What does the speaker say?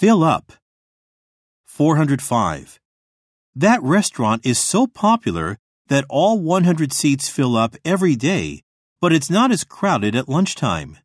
Fill up. 405. That restaurant is so popular that all 100 seats fill up every day, but it's not as crowded at lunchtime.